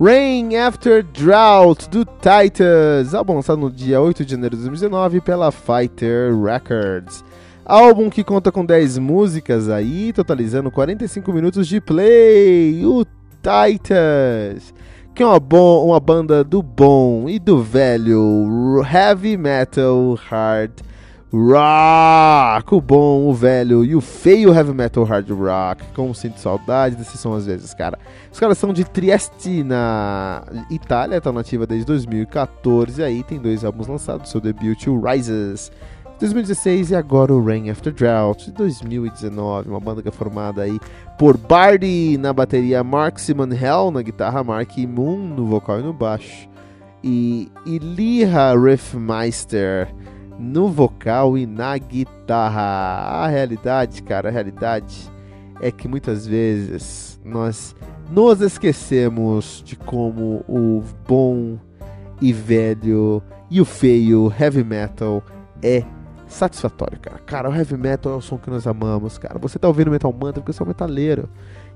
Rain After Drought do Titans, álbum lançado no dia 8 de janeiro de 2019 pela Fighter Records. Álbum que conta com 10 músicas aí, totalizando 45 minutos de play. O Titans, que é uma, bom, uma banda do bom e do velho heavy metal hard rock, o bom, o velho e o feio heavy metal hard rock. Como sinto saudade desses som às vezes, cara. Os caras são de Trieste, na Itália, estão nativa desde 2014. E aí tem dois álbuns lançados: seu debut, o Rises. 2016 e agora o Rain After Drought de 2019, uma banda que é formada aí por Bardi na bateria, Mark Simon Hell na guitarra, Mark Moon no vocal e no baixo e Iliha Riffmeister no vocal e na guitarra. A realidade, cara, a realidade é que muitas vezes nós nos esquecemos de como o bom e velho e o feio heavy metal é satisfatório, cara. Cara, o heavy metal é o som que nós amamos, cara. Você tá ouvindo Metal Mantra porque você é um metaleiro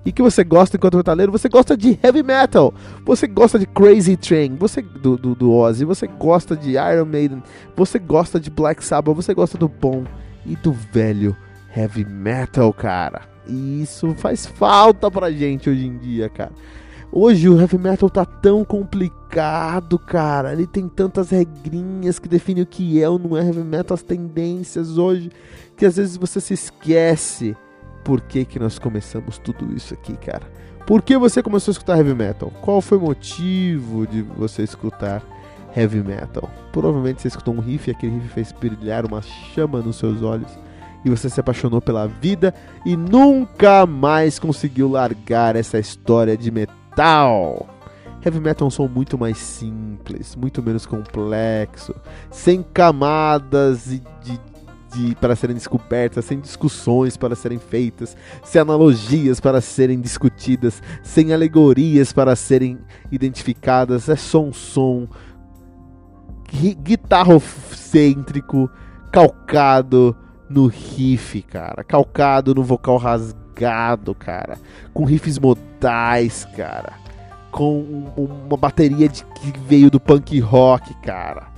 e que você gosta enquanto metaleiro, você gosta de heavy metal, você gosta de Crazy Train, você do, do, do Ozzy, você gosta de Iron Maiden, você gosta de Black Sabbath, você gosta do bom e do velho heavy metal, cara. E isso faz falta pra gente hoje em dia, cara. Hoje o heavy metal tá tão complicado, cara. Ele tem tantas regrinhas que definem o que é ou não é heavy metal, as tendências hoje, que às vezes você se esquece por que, que nós começamos tudo isso aqui, cara. Por que você começou a escutar heavy metal? Qual foi o motivo de você escutar heavy metal? Provavelmente você escutou um riff e aquele riff fez brilhar uma chama nos seus olhos e você se apaixonou pela vida e nunca mais conseguiu largar essa história de metal. Heavy metal é um som muito mais simples, muito menos complexo, sem camadas de, de de, para serem descobertas, sem discussões para serem feitas, sem analogias para serem discutidas, sem alegorias para serem identificadas. É só um som guitarrocêntrico, calcado no riff, cara. Calcado no vocal rasgado, cara. Com riffs modais, cara. Com uma bateria de, que veio do punk rock, cara.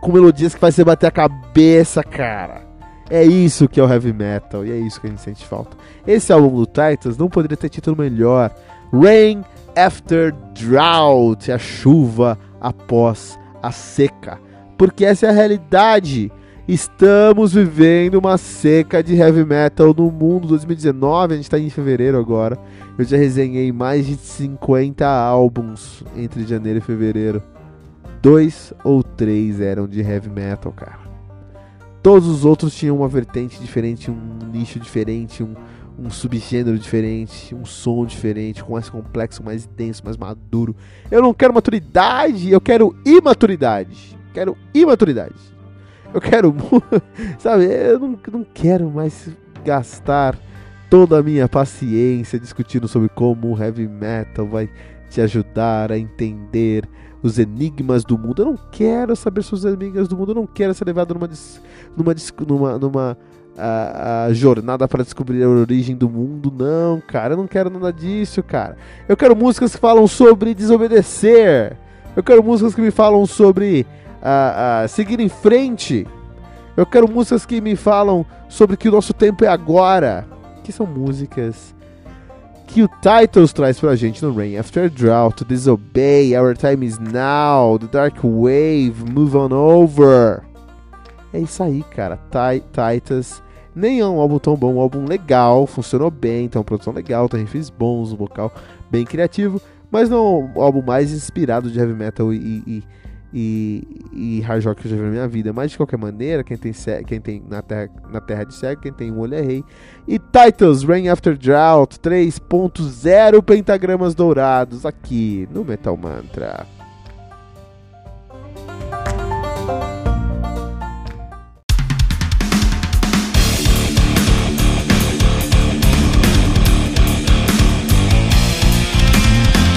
Com melodias que faz você bater a cabeça, cara. É isso que é o heavy metal e é isso que a gente sente falta. Esse álbum do Titans não poderia ter título melhor. Rain After Drought, a chuva após a seca. Porque essa é a realidade. Estamos vivendo uma seca de heavy metal no mundo 2019. A gente está em fevereiro agora. Eu já resenhei mais de 50 álbuns entre janeiro e fevereiro. Dois ou três eram de heavy metal, cara. Todos os outros tinham uma vertente diferente, um nicho diferente, um, um subgênero diferente, um som diferente, com mais complexo, mais denso, mais maduro. Eu não quero maturidade, eu quero imaturidade. Quero imaturidade. Eu quero, sabe, eu não, não quero mais gastar toda a minha paciência discutindo sobre como o heavy metal vai te ajudar a entender os enigmas do mundo. Eu não quero saber sobre os enigmas do mundo. Eu não quero ser levado numa, numa, numa, numa a, a jornada para descobrir a origem do mundo. Não, cara, eu não quero nada disso, cara. Eu quero músicas que falam sobre desobedecer. Eu quero músicas que me falam sobre uh, seguir em frente. Eu quero músicas que me falam sobre que o nosso tempo é agora. Que são músicas que o Titles traz pra gente no Rain After Drought, Disobey, Our Time Is Now, The Dark Wave, Move On Over. É isso aí, cara. Titans. Nem é um álbum tão bom, um álbum legal, funcionou bem, tem uma produção legal, tem riffs bons, um vocal bem criativo, mas não é o álbum mais inspirado de heavy metal e, e e, e que eu já vi na minha vida. Mas de qualquer maneira, quem tem, quem tem na, terra, na terra de cego, quem tem um olho é rei. E Titles Rain After Drought 3.0 pentagramas dourados aqui no Metal Mantra.